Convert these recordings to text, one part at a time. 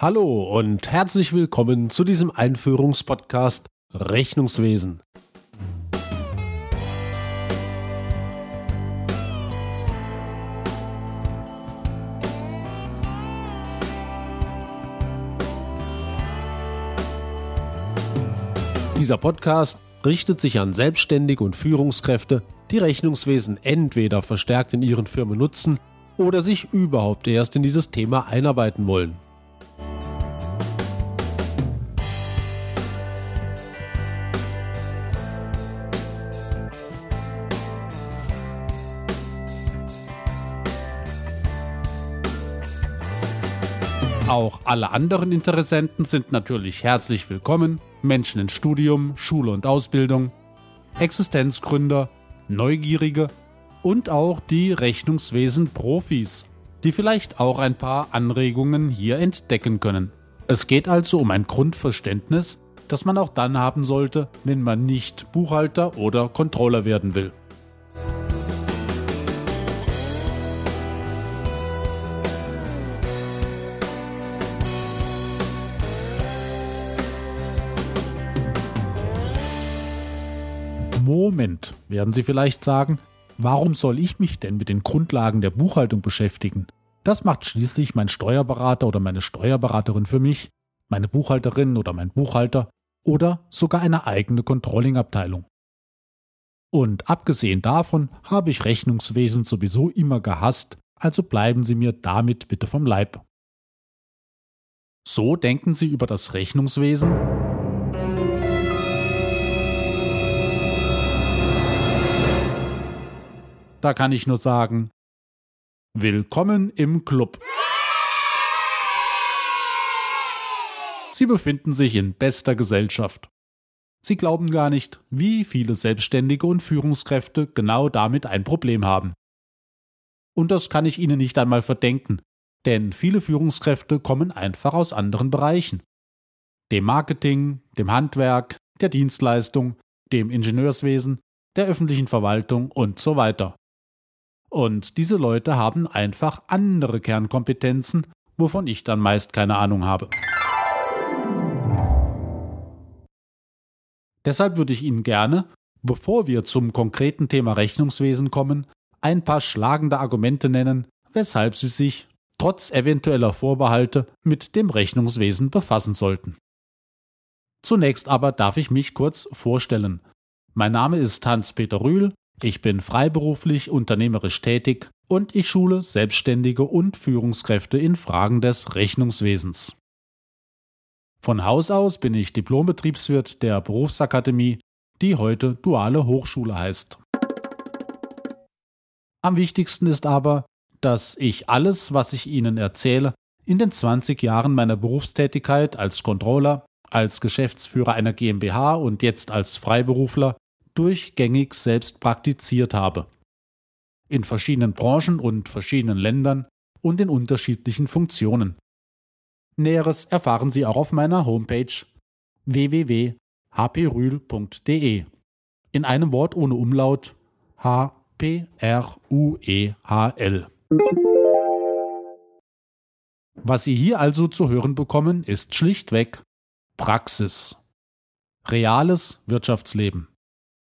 Hallo und herzlich willkommen zu diesem Einführungspodcast Rechnungswesen. Dieser Podcast richtet sich an Selbstständige und Führungskräfte, die Rechnungswesen entweder verstärkt in ihren Firmen nutzen oder sich überhaupt erst in dieses Thema einarbeiten wollen. Auch alle anderen Interessenten sind natürlich herzlich willkommen. Menschen in Studium, Schule und Ausbildung, Existenzgründer, Neugierige und auch die Rechnungswesen-Profis, die vielleicht auch ein paar Anregungen hier entdecken können. Es geht also um ein Grundverständnis, das man auch dann haben sollte, wenn man nicht Buchhalter oder Controller werden will. Moment, werden Sie vielleicht sagen, warum soll ich mich denn mit den Grundlagen der Buchhaltung beschäftigen? Das macht schließlich mein Steuerberater oder meine Steuerberaterin für mich, meine Buchhalterin oder mein Buchhalter oder sogar eine eigene Controllingabteilung. Und abgesehen davon habe ich Rechnungswesen sowieso immer gehasst, also bleiben Sie mir damit bitte vom Leib. So denken Sie über das Rechnungswesen? Da kann ich nur sagen, willkommen im Club. Sie befinden sich in bester Gesellschaft. Sie glauben gar nicht, wie viele Selbstständige und Führungskräfte genau damit ein Problem haben. Und das kann ich Ihnen nicht einmal verdenken, denn viele Führungskräfte kommen einfach aus anderen Bereichen. Dem Marketing, dem Handwerk, der Dienstleistung, dem Ingenieurswesen, der öffentlichen Verwaltung und so weiter. Und diese Leute haben einfach andere Kernkompetenzen, wovon ich dann meist keine Ahnung habe. Deshalb würde ich Ihnen gerne, bevor wir zum konkreten Thema Rechnungswesen kommen, ein paar schlagende Argumente nennen, weshalb Sie sich, trotz eventueller Vorbehalte, mit dem Rechnungswesen befassen sollten. Zunächst aber darf ich mich kurz vorstellen. Mein Name ist Hans-Peter Rühl, ich bin freiberuflich unternehmerisch tätig und ich schule Selbstständige und Führungskräfte in Fragen des Rechnungswesens. Von Haus aus bin ich Diplombetriebswirt der Berufsakademie, die heute Duale Hochschule heißt. Am wichtigsten ist aber, dass ich alles, was ich Ihnen erzähle, in den 20 Jahren meiner Berufstätigkeit als Controller, als Geschäftsführer einer GmbH und jetzt als Freiberufler durchgängig selbst praktiziert habe. In verschiedenen Branchen und verschiedenen Ländern und in unterschiedlichen Funktionen. Näheres erfahren Sie auch auf meiner Homepage www.hprühl.de. In einem Wort ohne Umlaut H P R U E H L. Was Sie hier also zu hören bekommen, ist schlichtweg Praxis. Reales Wirtschaftsleben.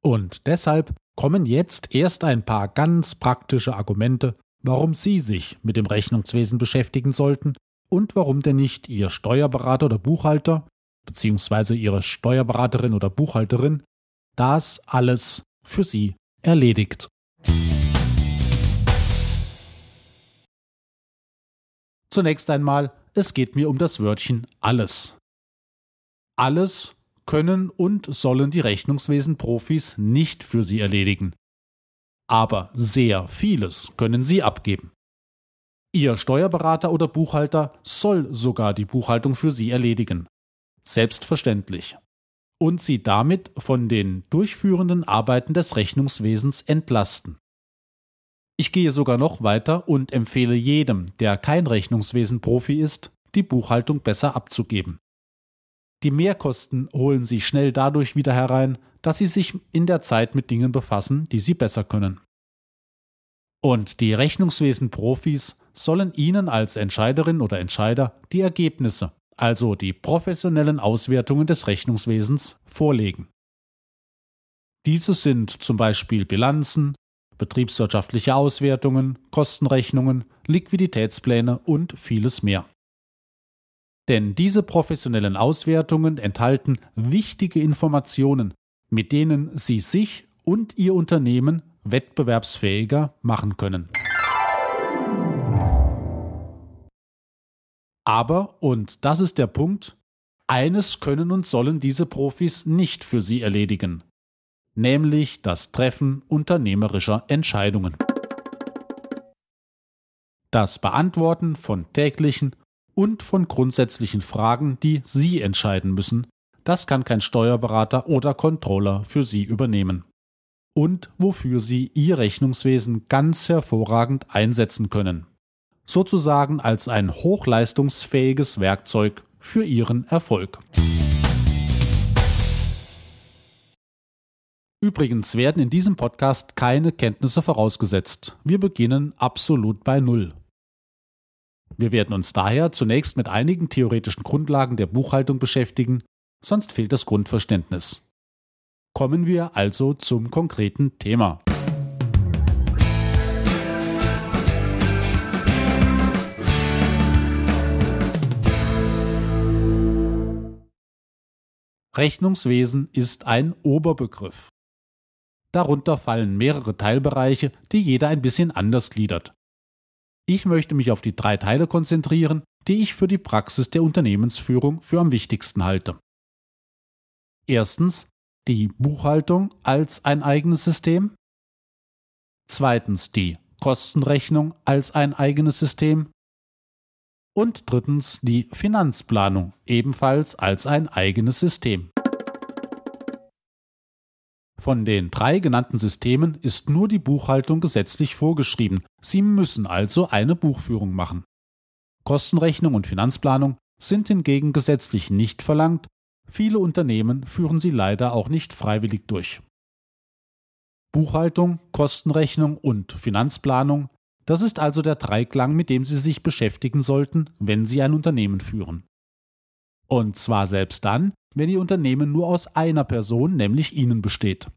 Und deshalb kommen jetzt erst ein paar ganz praktische Argumente, warum Sie sich mit dem Rechnungswesen beschäftigen sollten und warum denn nicht Ihr Steuerberater oder Buchhalter bzw. Ihre Steuerberaterin oder Buchhalterin das alles für Sie erledigt. Zunächst einmal, es geht mir um das Wörtchen alles. Alles können und sollen die Rechnungswesen-Profis nicht für sie erledigen. Aber sehr vieles können sie abgeben. Ihr Steuerberater oder Buchhalter soll sogar die Buchhaltung für Sie erledigen. Selbstverständlich. Und Sie damit von den durchführenden Arbeiten des Rechnungswesens entlasten. Ich gehe sogar noch weiter und empfehle jedem, der kein Rechnungswesen-Profi ist, die Buchhaltung besser abzugeben. Die Mehrkosten holen Sie schnell dadurch wieder herein, dass Sie sich in der Zeit mit Dingen befassen, die Sie besser können. Und die Rechnungswesen-Profis sollen Ihnen als Entscheiderin oder Entscheider die Ergebnisse, also die professionellen Auswertungen des Rechnungswesens, vorlegen. Diese sind zum Beispiel Bilanzen, betriebswirtschaftliche Auswertungen, Kostenrechnungen, Liquiditätspläne und vieles mehr. Denn diese professionellen Auswertungen enthalten wichtige Informationen, mit denen Sie sich und Ihr Unternehmen wettbewerbsfähiger machen können. Aber, und das ist der Punkt, eines können und sollen diese Profis nicht für Sie erledigen, nämlich das Treffen unternehmerischer Entscheidungen. Das Beantworten von täglichen und von grundsätzlichen Fragen, die Sie entscheiden müssen, das kann kein Steuerberater oder Controller für Sie übernehmen. Und wofür Sie Ihr Rechnungswesen ganz hervorragend einsetzen können. Sozusagen als ein hochleistungsfähiges Werkzeug für Ihren Erfolg. Übrigens werden in diesem Podcast keine Kenntnisse vorausgesetzt. Wir beginnen absolut bei Null. Wir werden uns daher zunächst mit einigen theoretischen Grundlagen der Buchhaltung beschäftigen, sonst fehlt das Grundverständnis. Kommen wir also zum konkreten Thema. Rechnungswesen ist ein Oberbegriff. Darunter fallen mehrere Teilbereiche, die jeder ein bisschen anders gliedert. Ich möchte mich auf die drei Teile konzentrieren, die ich für die Praxis der Unternehmensführung für am wichtigsten halte. Erstens die Buchhaltung als ein eigenes System. Zweitens die Kostenrechnung als ein eigenes System. Und drittens die Finanzplanung ebenfalls als ein eigenes System. Von den drei genannten Systemen ist nur die Buchhaltung gesetzlich vorgeschrieben. Sie müssen also eine Buchführung machen. Kostenrechnung und Finanzplanung sind hingegen gesetzlich nicht verlangt, viele Unternehmen führen sie leider auch nicht freiwillig durch. Buchhaltung, Kostenrechnung und Finanzplanung, das ist also der Dreiklang, mit dem Sie sich beschäftigen sollten, wenn Sie ein Unternehmen führen. Und zwar selbst dann, wenn Ihr Unternehmen nur aus einer Person, nämlich Ihnen besteht.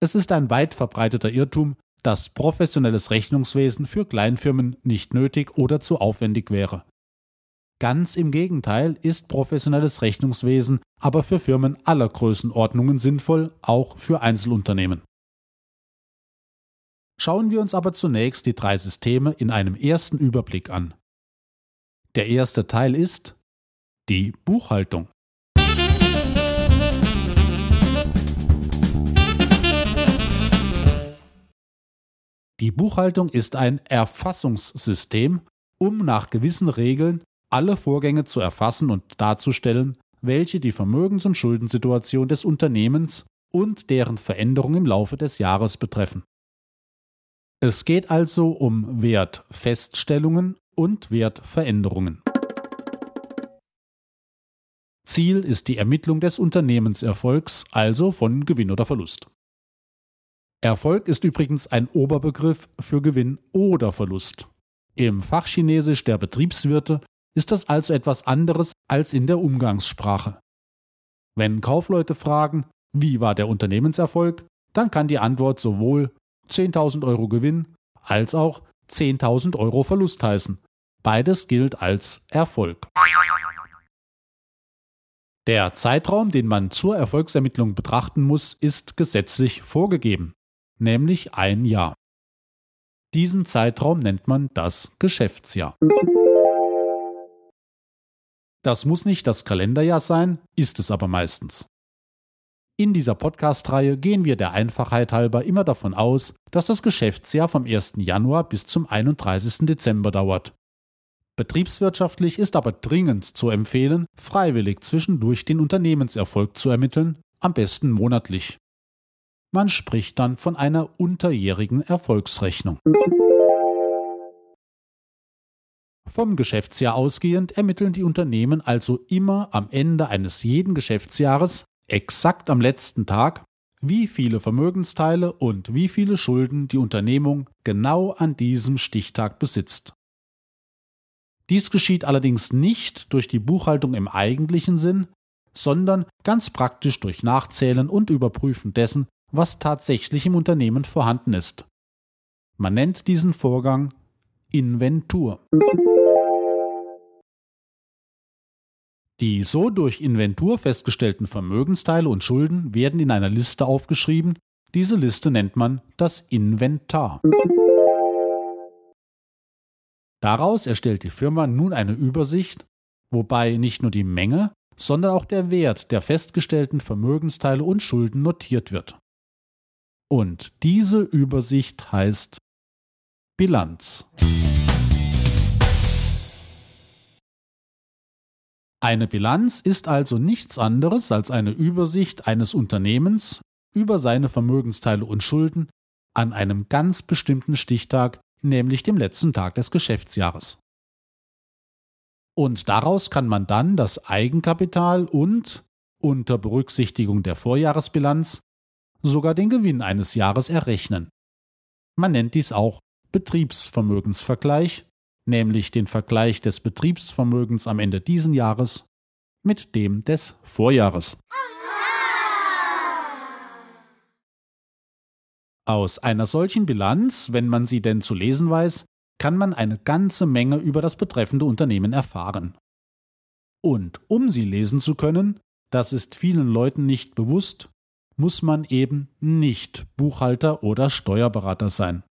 Es ist ein weit verbreiteter Irrtum, dass professionelles Rechnungswesen für Kleinfirmen nicht nötig oder zu aufwendig wäre. Ganz im Gegenteil ist professionelles Rechnungswesen aber für Firmen aller Größenordnungen sinnvoll, auch für Einzelunternehmen. Schauen wir uns aber zunächst die drei Systeme in einem ersten Überblick an. Der erste Teil ist die Buchhaltung. Die Buchhaltung ist ein Erfassungssystem, um nach gewissen Regeln alle Vorgänge zu erfassen und darzustellen, welche die Vermögens- und Schuldensituation des Unternehmens und deren Veränderung im Laufe des Jahres betreffen. Es geht also um Wertfeststellungen und Wertveränderungen. Ziel ist die Ermittlung des Unternehmenserfolgs, also von Gewinn oder Verlust. Erfolg ist übrigens ein Oberbegriff für Gewinn oder Verlust. Im Fachchinesisch der Betriebswirte ist das also etwas anderes als in der Umgangssprache. Wenn Kaufleute fragen, wie war der Unternehmenserfolg, dann kann die Antwort sowohl 10.000 Euro Gewinn als auch 10.000 Euro Verlust heißen. Beides gilt als Erfolg. Der Zeitraum, den man zur Erfolgsermittlung betrachten muss, ist gesetzlich vorgegeben, nämlich ein Jahr. Diesen Zeitraum nennt man das Geschäftsjahr. Das muss nicht das Kalenderjahr sein, ist es aber meistens. In dieser Podcast-Reihe gehen wir der Einfachheit halber immer davon aus, dass das Geschäftsjahr vom 1. Januar bis zum 31. Dezember dauert. Betriebswirtschaftlich ist aber dringend zu empfehlen, freiwillig zwischendurch den Unternehmenserfolg zu ermitteln, am besten monatlich. Man spricht dann von einer unterjährigen Erfolgsrechnung. Vom Geschäftsjahr ausgehend ermitteln die Unternehmen also immer am Ende eines jeden Geschäftsjahres, exakt am letzten Tag, wie viele Vermögensteile und wie viele Schulden die Unternehmung genau an diesem Stichtag besitzt. Dies geschieht allerdings nicht durch die Buchhaltung im eigentlichen Sinn, sondern ganz praktisch durch Nachzählen und Überprüfen dessen, was tatsächlich im Unternehmen vorhanden ist. Man nennt diesen Vorgang Inventur. Die so durch Inventur festgestellten Vermögensteile und Schulden werden in einer Liste aufgeschrieben. Diese Liste nennt man das Inventar. Daraus erstellt die Firma nun eine Übersicht, wobei nicht nur die Menge, sondern auch der Wert der festgestellten Vermögensteile und Schulden notiert wird. Und diese Übersicht heißt Bilanz. Eine Bilanz ist also nichts anderes als eine Übersicht eines Unternehmens über seine Vermögensteile und Schulden an einem ganz bestimmten Stichtag, nämlich dem letzten Tag des Geschäftsjahres. Und daraus kann man dann das Eigenkapital und, unter Berücksichtigung der Vorjahresbilanz, sogar den Gewinn eines Jahres errechnen. Man nennt dies auch Betriebsvermögensvergleich nämlich den Vergleich des Betriebsvermögens am Ende diesen Jahres mit dem des Vorjahres. Aus einer solchen Bilanz, wenn man sie denn zu lesen weiß, kann man eine ganze Menge über das betreffende Unternehmen erfahren. Und um sie lesen zu können, das ist vielen Leuten nicht bewusst, muss man eben nicht Buchhalter oder Steuerberater sein.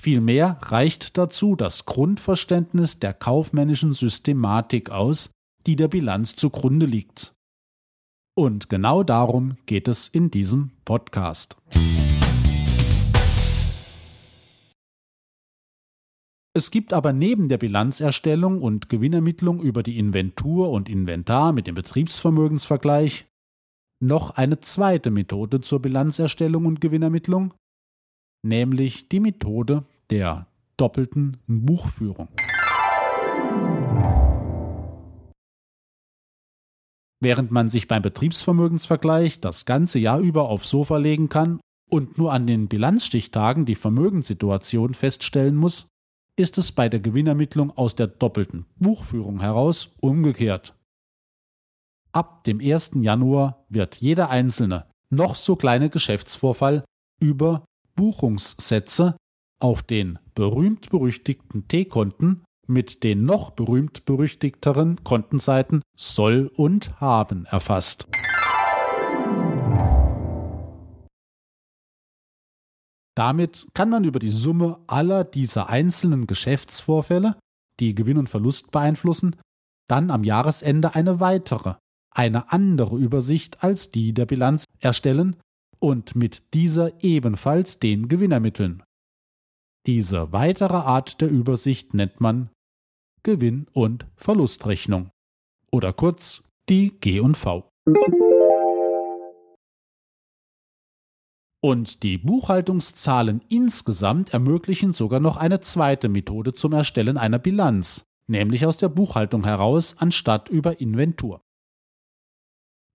Vielmehr reicht dazu das Grundverständnis der kaufmännischen Systematik aus, die der Bilanz zugrunde liegt. Und genau darum geht es in diesem Podcast. Es gibt aber neben der Bilanzerstellung und Gewinnermittlung über die Inventur und Inventar mit dem Betriebsvermögensvergleich noch eine zweite Methode zur Bilanzerstellung und Gewinnermittlung, nämlich die Methode der doppelten Buchführung. Während man sich beim Betriebsvermögensvergleich das ganze Jahr über aufs Sofa legen kann und nur an den Bilanzstichtagen die Vermögenssituation feststellen muss, ist es bei der Gewinnermittlung aus der doppelten Buchführung heraus umgekehrt. Ab dem 1. Januar wird jeder einzelne, noch so kleine Geschäftsvorfall über Buchungssätze auf den berühmt-berüchtigten T-Konten mit den noch berühmt-berüchtigteren Kontenseiten soll und haben erfasst. Damit kann man über die Summe aller dieser einzelnen Geschäftsvorfälle, die Gewinn und Verlust beeinflussen, dann am Jahresende eine weitere, eine andere Übersicht als die der Bilanz erstellen und mit dieser ebenfalls den Gewinn ermitteln. Diese weitere Art der Übersicht nennt man Gewinn- und Verlustrechnung oder kurz die G&V. Und die Buchhaltungszahlen insgesamt ermöglichen sogar noch eine zweite Methode zum Erstellen einer Bilanz, nämlich aus der Buchhaltung heraus anstatt über Inventur.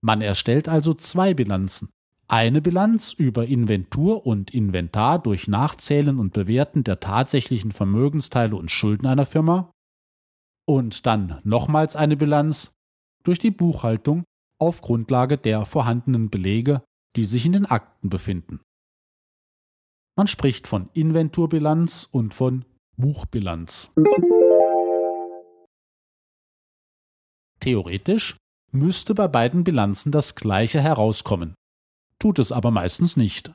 Man erstellt also zwei Bilanzen, eine Bilanz über Inventur und Inventar durch Nachzählen und Bewerten der tatsächlichen Vermögensteile und Schulden einer Firma und dann nochmals eine Bilanz durch die Buchhaltung auf Grundlage der vorhandenen Belege, die sich in den Akten befinden. Man spricht von Inventurbilanz und von Buchbilanz. Theoretisch müsste bei beiden Bilanzen das gleiche herauskommen, tut es aber meistens nicht.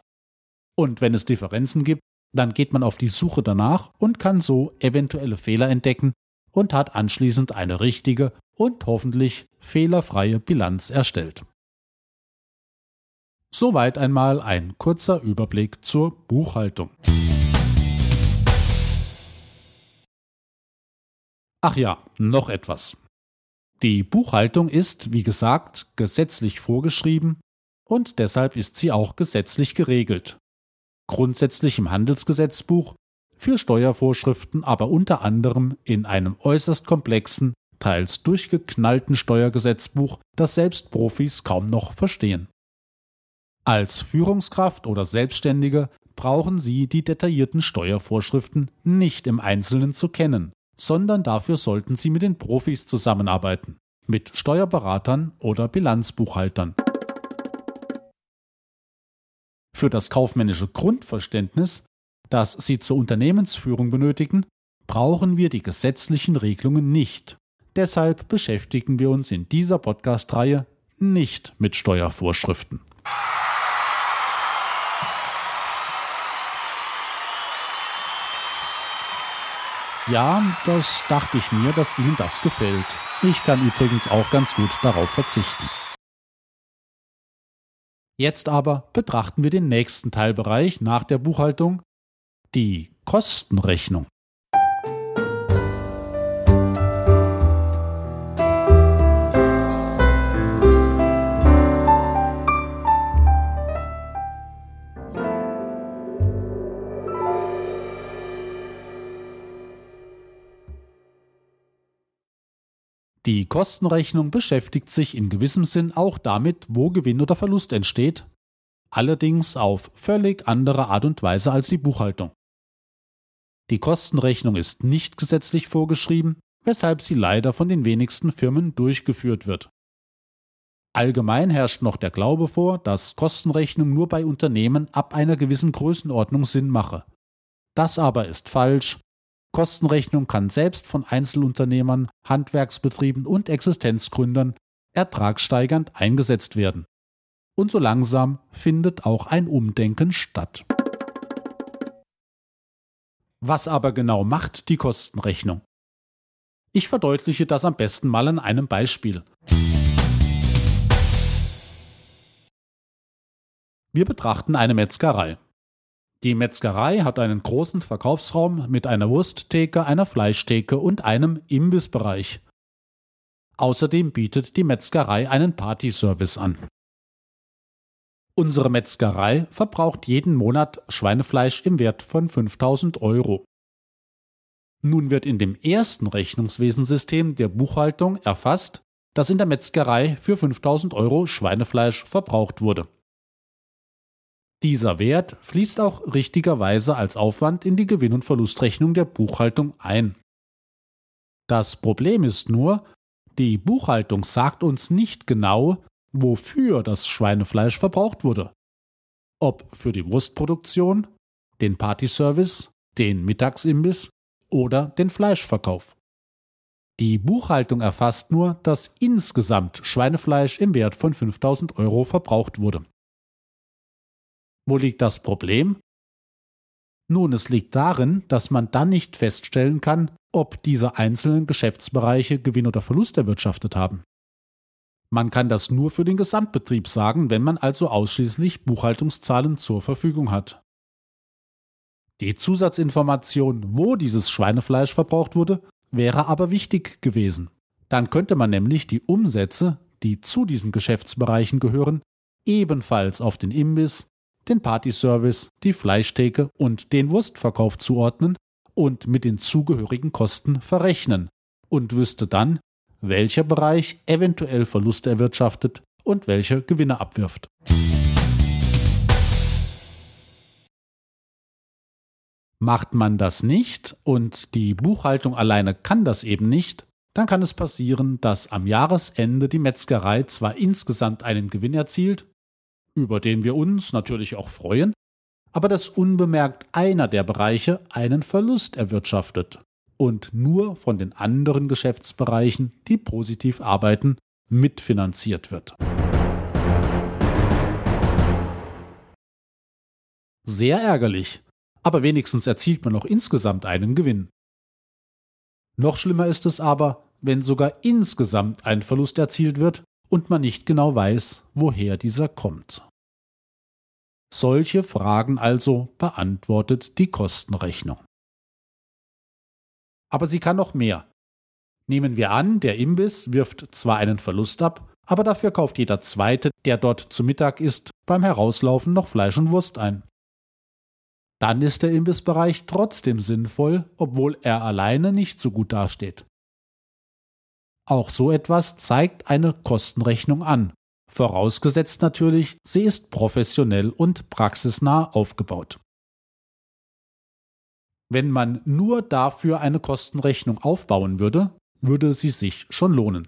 Und wenn es Differenzen gibt, dann geht man auf die Suche danach und kann so eventuelle Fehler entdecken und hat anschließend eine richtige und hoffentlich fehlerfreie Bilanz erstellt. Soweit einmal ein kurzer Überblick zur Buchhaltung. Ach ja, noch etwas. Die Buchhaltung ist, wie gesagt, gesetzlich vorgeschrieben und deshalb ist sie auch gesetzlich geregelt. Grundsätzlich im Handelsgesetzbuch, für Steuervorschriften aber unter anderem in einem äußerst komplexen, teils durchgeknallten Steuergesetzbuch, das selbst Profis kaum noch verstehen. Als Führungskraft oder Selbstständige brauchen Sie die detaillierten Steuervorschriften nicht im Einzelnen zu kennen, sondern dafür sollten Sie mit den Profis zusammenarbeiten, mit Steuerberatern oder Bilanzbuchhaltern. Für das kaufmännische Grundverständnis, das Sie zur Unternehmensführung benötigen, brauchen wir die gesetzlichen Regelungen nicht. Deshalb beschäftigen wir uns in dieser Podcast-Reihe nicht mit Steuervorschriften. Ja, das dachte ich mir, dass Ihnen das gefällt. Ich kann übrigens auch ganz gut darauf verzichten. Jetzt aber betrachten wir den nächsten Teilbereich nach der Buchhaltung, die Kostenrechnung. Die Kostenrechnung beschäftigt sich in gewissem Sinn auch damit, wo Gewinn oder Verlust entsteht, allerdings auf völlig andere Art und Weise als die Buchhaltung. Die Kostenrechnung ist nicht gesetzlich vorgeschrieben, weshalb sie leider von den wenigsten Firmen durchgeführt wird. Allgemein herrscht noch der Glaube vor, dass Kostenrechnung nur bei Unternehmen ab einer gewissen Größenordnung Sinn mache. Das aber ist falsch, Kostenrechnung kann selbst von Einzelunternehmern, Handwerksbetrieben und Existenzgründern ertragssteigernd eingesetzt werden. Und so langsam findet auch ein Umdenken statt. Was aber genau macht die Kostenrechnung? Ich verdeutliche das am besten mal an einem Beispiel. Wir betrachten eine Metzgerei. Die Metzgerei hat einen großen Verkaufsraum mit einer Wursttheke, einer Fleischtheke und einem Imbissbereich. Außerdem bietet die Metzgerei einen Partyservice an. Unsere Metzgerei verbraucht jeden Monat Schweinefleisch im Wert von 5000 Euro. Nun wird in dem ersten Rechnungswesensystem der Buchhaltung erfasst, dass in der Metzgerei für 5000 Euro Schweinefleisch verbraucht wurde. Dieser Wert fließt auch richtigerweise als Aufwand in die Gewinn- und Verlustrechnung der Buchhaltung ein. Das Problem ist nur, die Buchhaltung sagt uns nicht genau, wofür das Schweinefleisch verbraucht wurde. Ob für die Wurstproduktion, den Partyservice, den Mittagsimbiss oder den Fleischverkauf. Die Buchhaltung erfasst nur, dass insgesamt Schweinefleisch im Wert von 5000 Euro verbraucht wurde. Wo liegt das Problem? Nun, es liegt darin, dass man dann nicht feststellen kann, ob diese einzelnen Geschäftsbereiche Gewinn oder Verlust erwirtschaftet haben. Man kann das nur für den Gesamtbetrieb sagen, wenn man also ausschließlich Buchhaltungszahlen zur Verfügung hat. Die Zusatzinformation, wo dieses Schweinefleisch verbraucht wurde, wäre aber wichtig gewesen. Dann könnte man nämlich die Umsätze, die zu diesen Geschäftsbereichen gehören, ebenfalls auf den Imbiss, den Partyservice, die Fleischtheke und den Wurstverkauf zuordnen und mit den zugehörigen Kosten verrechnen und wüsste dann, welcher Bereich eventuell Verluste erwirtschaftet und welcher Gewinne abwirft. Macht man das nicht und die Buchhaltung alleine kann das eben nicht, dann kann es passieren, dass am Jahresende die Metzgerei zwar insgesamt einen Gewinn erzielt, über den wir uns natürlich auch freuen, aber dass unbemerkt einer der Bereiche einen Verlust erwirtschaftet und nur von den anderen Geschäftsbereichen, die positiv arbeiten, mitfinanziert wird. Sehr ärgerlich, aber wenigstens erzielt man noch insgesamt einen Gewinn. Noch schlimmer ist es aber, wenn sogar insgesamt ein Verlust erzielt wird und man nicht genau weiß, woher dieser kommt. Solche Fragen also beantwortet die Kostenrechnung. Aber sie kann noch mehr. Nehmen wir an, der Imbiss wirft zwar einen Verlust ab, aber dafür kauft jeder Zweite, der dort zu Mittag isst, beim Herauslaufen noch Fleisch und Wurst ein. Dann ist der Imbissbereich trotzdem sinnvoll, obwohl er alleine nicht so gut dasteht. Auch so etwas zeigt eine Kostenrechnung an Vorausgesetzt natürlich, sie ist professionell und praxisnah aufgebaut. Wenn man nur dafür eine Kostenrechnung aufbauen würde, würde sie sich schon lohnen.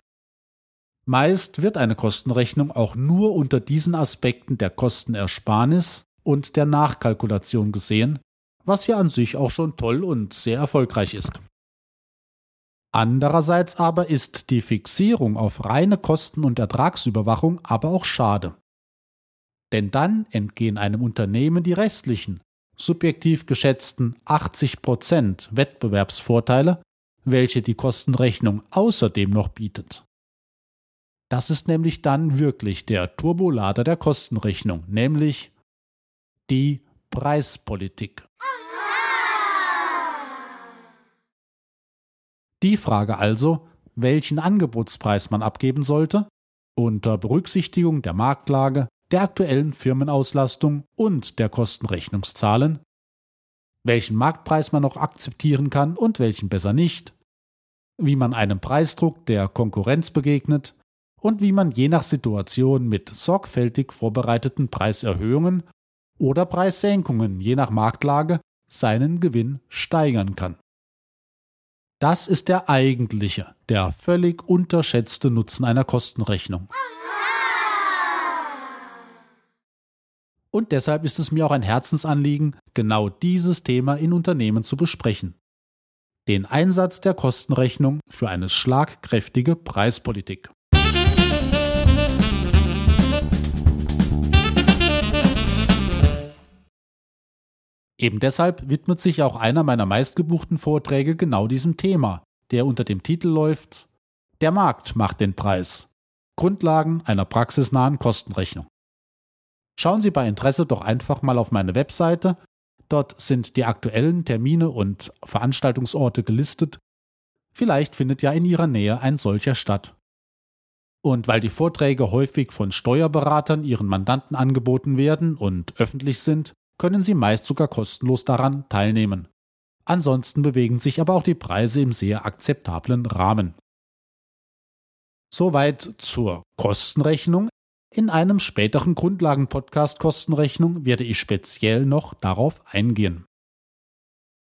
Meist wird eine Kostenrechnung auch nur unter diesen Aspekten der Kostenersparnis und der Nachkalkulation gesehen, was ja an sich auch schon toll und sehr erfolgreich ist. Andererseits aber ist die Fixierung auf reine Kosten- und Ertragsüberwachung aber auch schade. Denn dann entgehen einem Unternehmen die restlichen, subjektiv geschätzten 80% Wettbewerbsvorteile, welche die Kostenrechnung außerdem noch bietet. Das ist nämlich dann wirklich der Turbolader der Kostenrechnung, nämlich die Preispolitik. Die Frage also, welchen Angebotspreis man abgeben sollte, unter Berücksichtigung der Marktlage, der aktuellen Firmenauslastung und der Kostenrechnungszahlen, welchen Marktpreis man noch akzeptieren kann und welchen besser nicht, wie man einem Preisdruck der Konkurrenz begegnet und wie man je nach Situation mit sorgfältig vorbereiteten Preiserhöhungen oder Preissenkungen je nach Marktlage seinen Gewinn steigern kann. Das ist der eigentliche, der völlig unterschätzte Nutzen einer Kostenrechnung. Und deshalb ist es mir auch ein Herzensanliegen, genau dieses Thema in Unternehmen zu besprechen. Den Einsatz der Kostenrechnung für eine schlagkräftige Preispolitik. Eben deshalb widmet sich auch einer meiner meistgebuchten Vorträge genau diesem Thema, der unter dem Titel läuft Der Markt macht den Preis. Grundlagen einer praxisnahen Kostenrechnung. Schauen Sie bei Interesse doch einfach mal auf meine Webseite. Dort sind die aktuellen Termine und Veranstaltungsorte gelistet. Vielleicht findet ja in Ihrer Nähe ein solcher statt. Und weil die Vorträge häufig von Steuerberatern ihren Mandanten angeboten werden und öffentlich sind, können Sie meist sogar kostenlos daran teilnehmen. Ansonsten bewegen sich aber auch die Preise im sehr akzeptablen Rahmen. Soweit zur Kostenrechnung. In einem späteren Grundlagen-Podcast Kostenrechnung werde ich speziell noch darauf eingehen.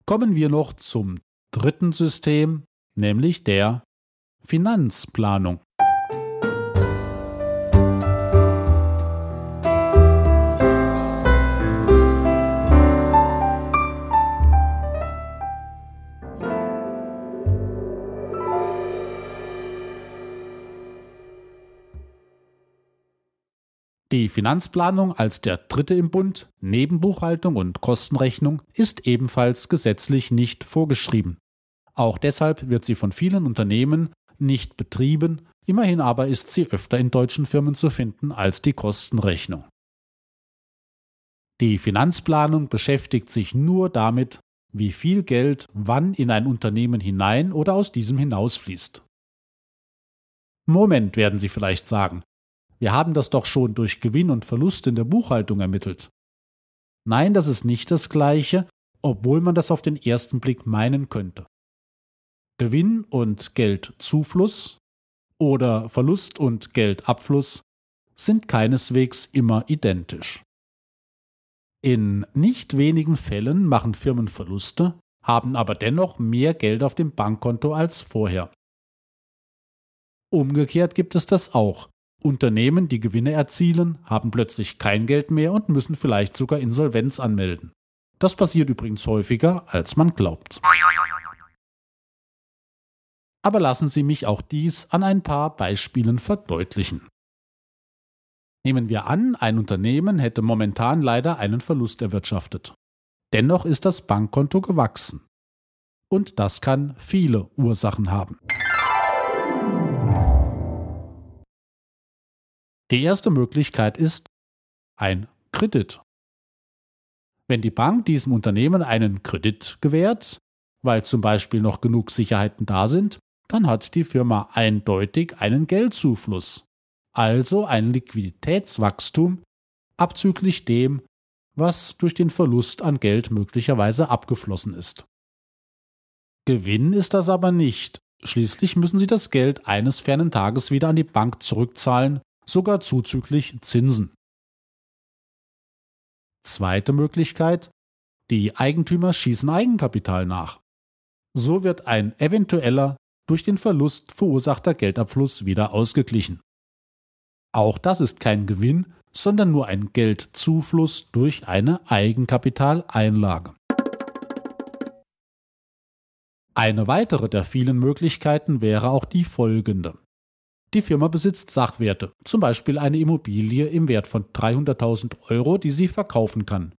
Kommen wir noch zum dritten System, nämlich der Finanzplanung. Die Finanzplanung als der dritte im Bund, neben Buchhaltung und Kostenrechnung, ist ebenfalls gesetzlich nicht vorgeschrieben. Auch deshalb wird sie von vielen Unternehmen nicht betrieben, immerhin aber ist sie öfter in deutschen Firmen zu finden als die Kostenrechnung. Die Finanzplanung beschäftigt sich nur damit, wie viel Geld wann in ein Unternehmen hinein oder aus diesem hinausfließt. Moment, werden Sie vielleicht sagen. Wir haben das doch schon durch Gewinn und Verlust in der Buchhaltung ermittelt. Nein, das ist nicht das gleiche, obwohl man das auf den ersten Blick meinen könnte. Gewinn und Geldzufluss oder Verlust und Geldabfluss sind keineswegs immer identisch. In nicht wenigen Fällen machen Firmen Verluste, haben aber dennoch mehr Geld auf dem Bankkonto als vorher. Umgekehrt gibt es das auch, Unternehmen, die Gewinne erzielen, haben plötzlich kein Geld mehr und müssen vielleicht sogar Insolvenz anmelden. Das passiert übrigens häufiger, als man glaubt. Aber lassen Sie mich auch dies an ein paar Beispielen verdeutlichen. Nehmen wir an, ein Unternehmen hätte momentan leider einen Verlust erwirtschaftet. Dennoch ist das Bankkonto gewachsen. Und das kann viele Ursachen haben. Die erste Möglichkeit ist ein Kredit. Wenn die Bank diesem Unternehmen einen Kredit gewährt, weil zum Beispiel noch genug Sicherheiten da sind, dann hat die Firma eindeutig einen Geldzufluss, also ein Liquiditätswachstum abzüglich dem, was durch den Verlust an Geld möglicherweise abgeflossen ist. Gewinn ist das aber nicht, schließlich müssen sie das Geld eines fernen Tages wieder an die Bank zurückzahlen, sogar zuzüglich Zinsen. Zweite Möglichkeit, die Eigentümer schießen Eigenkapital nach. So wird ein eventueller durch den Verlust verursachter Geldabfluss wieder ausgeglichen. Auch das ist kein Gewinn, sondern nur ein Geldzufluss durch eine Eigenkapitaleinlage. Eine weitere der vielen Möglichkeiten wäre auch die folgende. Die Firma besitzt Sachwerte, zum Beispiel eine Immobilie im Wert von 300.000 Euro, die sie verkaufen kann.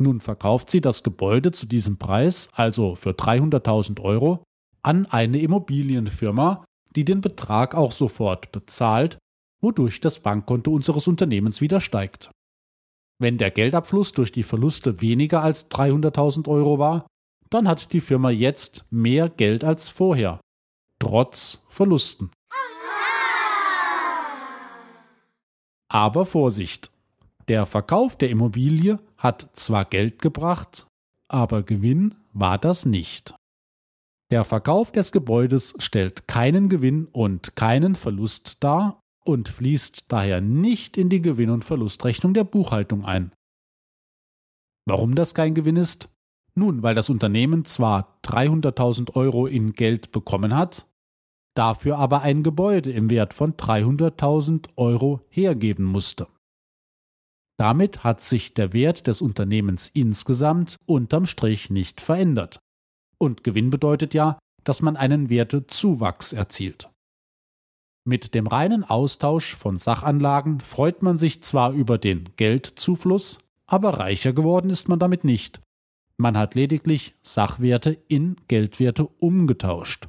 Nun verkauft sie das Gebäude zu diesem Preis, also für 300.000 Euro, an eine Immobilienfirma, die den Betrag auch sofort bezahlt, wodurch das Bankkonto unseres Unternehmens wieder steigt. Wenn der Geldabfluss durch die Verluste weniger als 300.000 Euro war, dann hat die Firma jetzt mehr Geld als vorher, trotz Verlusten. Aber Vorsicht! Der Verkauf der Immobilie hat zwar Geld gebracht, aber Gewinn war das nicht. Der Verkauf des Gebäudes stellt keinen Gewinn und keinen Verlust dar und fließt daher nicht in die Gewinn- und Verlustrechnung der Buchhaltung ein. Warum das kein Gewinn ist? Nun, weil das Unternehmen zwar 300.000 Euro in Geld bekommen hat, dafür aber ein Gebäude im Wert von 300.000 Euro hergeben musste. Damit hat sich der Wert des Unternehmens insgesamt unterm Strich nicht verändert. Und Gewinn bedeutet ja, dass man einen Wertezuwachs erzielt. Mit dem reinen Austausch von Sachanlagen freut man sich zwar über den Geldzufluss, aber reicher geworden ist man damit nicht. Man hat lediglich Sachwerte in Geldwerte umgetauscht.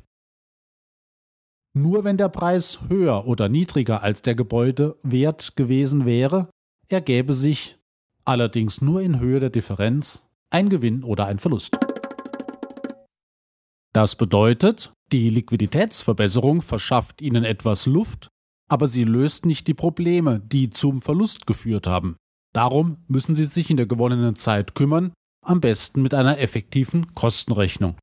Nur wenn der Preis höher oder niedriger als der Gebäudewert gewesen wäre, ergäbe sich, allerdings nur in Höhe der Differenz, ein Gewinn oder ein Verlust. Das bedeutet, die Liquiditätsverbesserung verschafft Ihnen etwas Luft, aber sie löst nicht die Probleme, die zum Verlust geführt haben. Darum müssen Sie sich in der gewonnenen Zeit kümmern, am besten mit einer effektiven Kostenrechnung.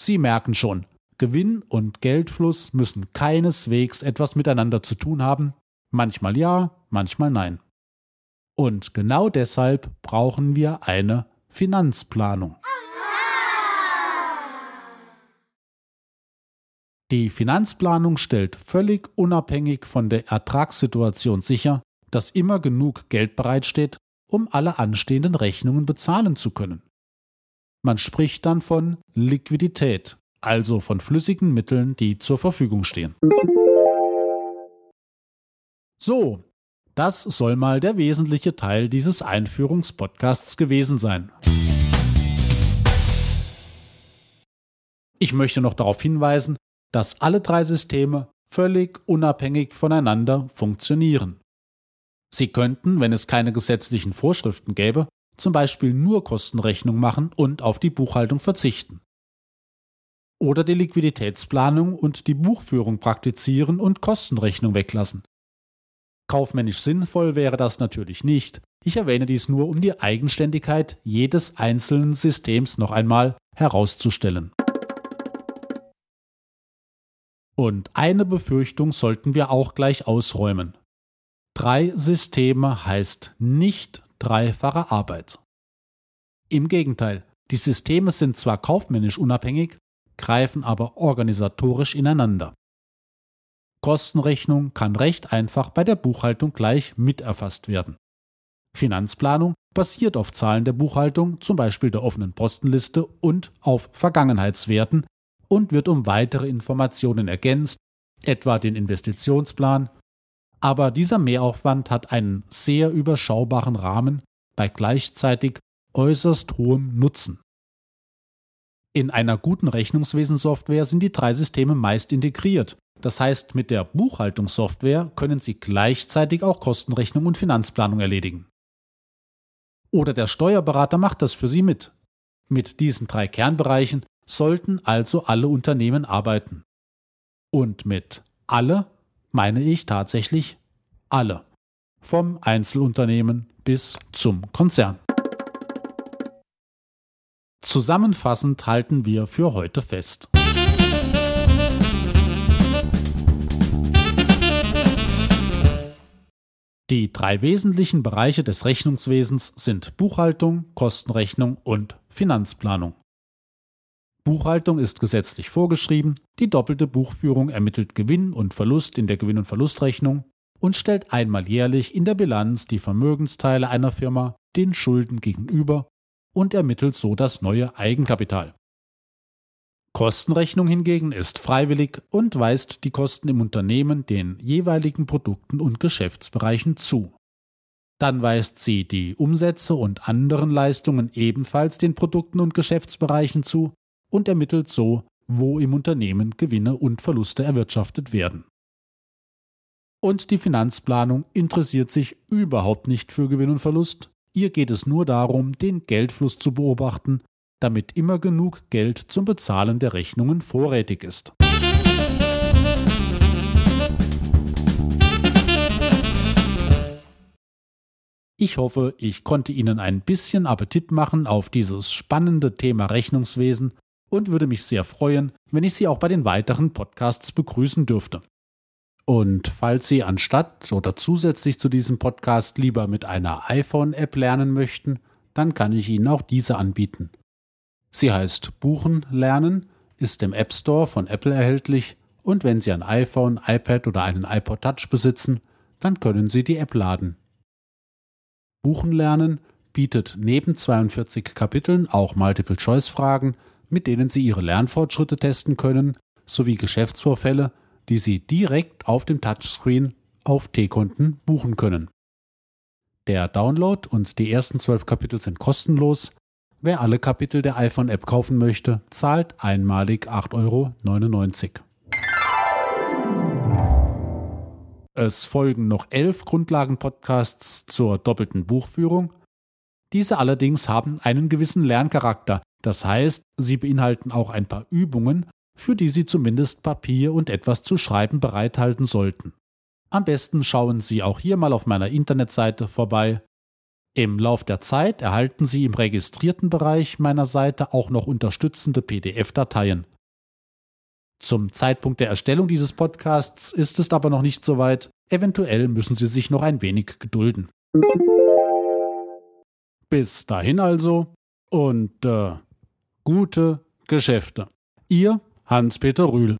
Sie merken schon, Gewinn und Geldfluss müssen keineswegs etwas miteinander zu tun haben, manchmal ja, manchmal nein. Und genau deshalb brauchen wir eine Finanzplanung. Die Finanzplanung stellt völlig unabhängig von der Ertragssituation sicher, dass immer genug Geld bereitsteht, um alle anstehenden Rechnungen bezahlen zu können. Man spricht dann von Liquidität also von flüssigen Mitteln, die zur Verfügung stehen. So, das soll mal der wesentliche Teil dieses Einführungspodcasts gewesen sein. Ich möchte noch darauf hinweisen, dass alle drei Systeme völlig unabhängig voneinander funktionieren. Sie könnten, wenn es keine gesetzlichen Vorschriften gäbe, zum Beispiel nur Kostenrechnung machen und auf die Buchhaltung verzichten oder die Liquiditätsplanung und die Buchführung praktizieren und Kostenrechnung weglassen. Kaufmännisch sinnvoll wäre das natürlich nicht. Ich erwähne dies nur, um die Eigenständigkeit jedes einzelnen Systems noch einmal herauszustellen. Und eine Befürchtung sollten wir auch gleich ausräumen. Drei Systeme heißt nicht dreifache Arbeit. Im Gegenteil, die Systeme sind zwar kaufmännisch unabhängig, greifen aber organisatorisch ineinander. Kostenrechnung kann recht einfach bei der Buchhaltung gleich miterfasst werden. Finanzplanung basiert auf Zahlen der Buchhaltung, zum Beispiel der offenen Postenliste und auf Vergangenheitswerten und wird um weitere Informationen ergänzt, etwa den Investitionsplan. Aber dieser Mehraufwand hat einen sehr überschaubaren Rahmen bei gleichzeitig äußerst hohem Nutzen. In einer guten Rechnungswesensoftware sind die drei Systeme meist integriert. Das heißt, mit der Buchhaltungssoftware können Sie gleichzeitig auch Kostenrechnung und Finanzplanung erledigen. Oder der Steuerberater macht das für Sie mit. Mit diesen drei Kernbereichen sollten also alle Unternehmen arbeiten. Und mit alle meine ich tatsächlich alle. Vom Einzelunternehmen bis zum Konzern. Zusammenfassend halten wir für heute fest. Die drei wesentlichen Bereiche des Rechnungswesens sind Buchhaltung, Kostenrechnung und Finanzplanung. Buchhaltung ist gesetzlich vorgeschrieben, die doppelte Buchführung ermittelt Gewinn und Verlust in der Gewinn- und Verlustrechnung und stellt einmal jährlich in der Bilanz die Vermögensteile einer Firma den Schulden gegenüber und ermittelt so das neue Eigenkapital. Kostenrechnung hingegen ist freiwillig und weist die Kosten im Unternehmen den jeweiligen Produkten und Geschäftsbereichen zu. Dann weist sie die Umsätze und anderen Leistungen ebenfalls den Produkten und Geschäftsbereichen zu und ermittelt so, wo im Unternehmen Gewinne und Verluste erwirtschaftet werden. Und die Finanzplanung interessiert sich überhaupt nicht für Gewinn und Verlust. Ihr geht es nur darum, den Geldfluss zu beobachten damit immer genug Geld zum Bezahlen der Rechnungen vorrätig ist. Ich hoffe, ich konnte Ihnen ein bisschen Appetit machen auf dieses spannende Thema Rechnungswesen und würde mich sehr freuen, wenn ich Sie auch bei den weiteren Podcasts begrüßen dürfte. Und falls Sie anstatt oder zusätzlich zu diesem Podcast lieber mit einer iPhone-App lernen möchten, dann kann ich Ihnen auch diese anbieten. Sie heißt Buchen lernen, ist im App Store von Apple erhältlich und wenn Sie ein iPhone, iPad oder einen iPod Touch besitzen, dann können Sie die App laden. Buchen lernen bietet neben 42 Kapiteln auch Multiple-Choice-Fragen, mit denen Sie Ihre Lernfortschritte testen können, sowie Geschäftsvorfälle, die Sie direkt auf dem Touchscreen auf T-Konten buchen können. Der Download und die ersten zwölf Kapitel sind kostenlos, Wer alle Kapitel der iPhone-App kaufen möchte, zahlt einmalig 8,99 Euro. Es folgen noch elf Grundlagen-Podcasts zur doppelten Buchführung. Diese allerdings haben einen gewissen Lerncharakter, das heißt, sie beinhalten auch ein paar Übungen, für die Sie zumindest Papier und etwas zu schreiben bereithalten sollten. Am besten schauen Sie auch hier mal auf meiner Internetseite vorbei im Lauf der Zeit erhalten Sie im registrierten Bereich meiner Seite auch noch unterstützende PDF-Dateien. Zum Zeitpunkt der Erstellung dieses Podcasts ist es aber noch nicht so weit. Eventuell müssen Sie sich noch ein wenig gedulden. Bis dahin also und äh, gute Geschäfte. Ihr Hans-Peter Rühl.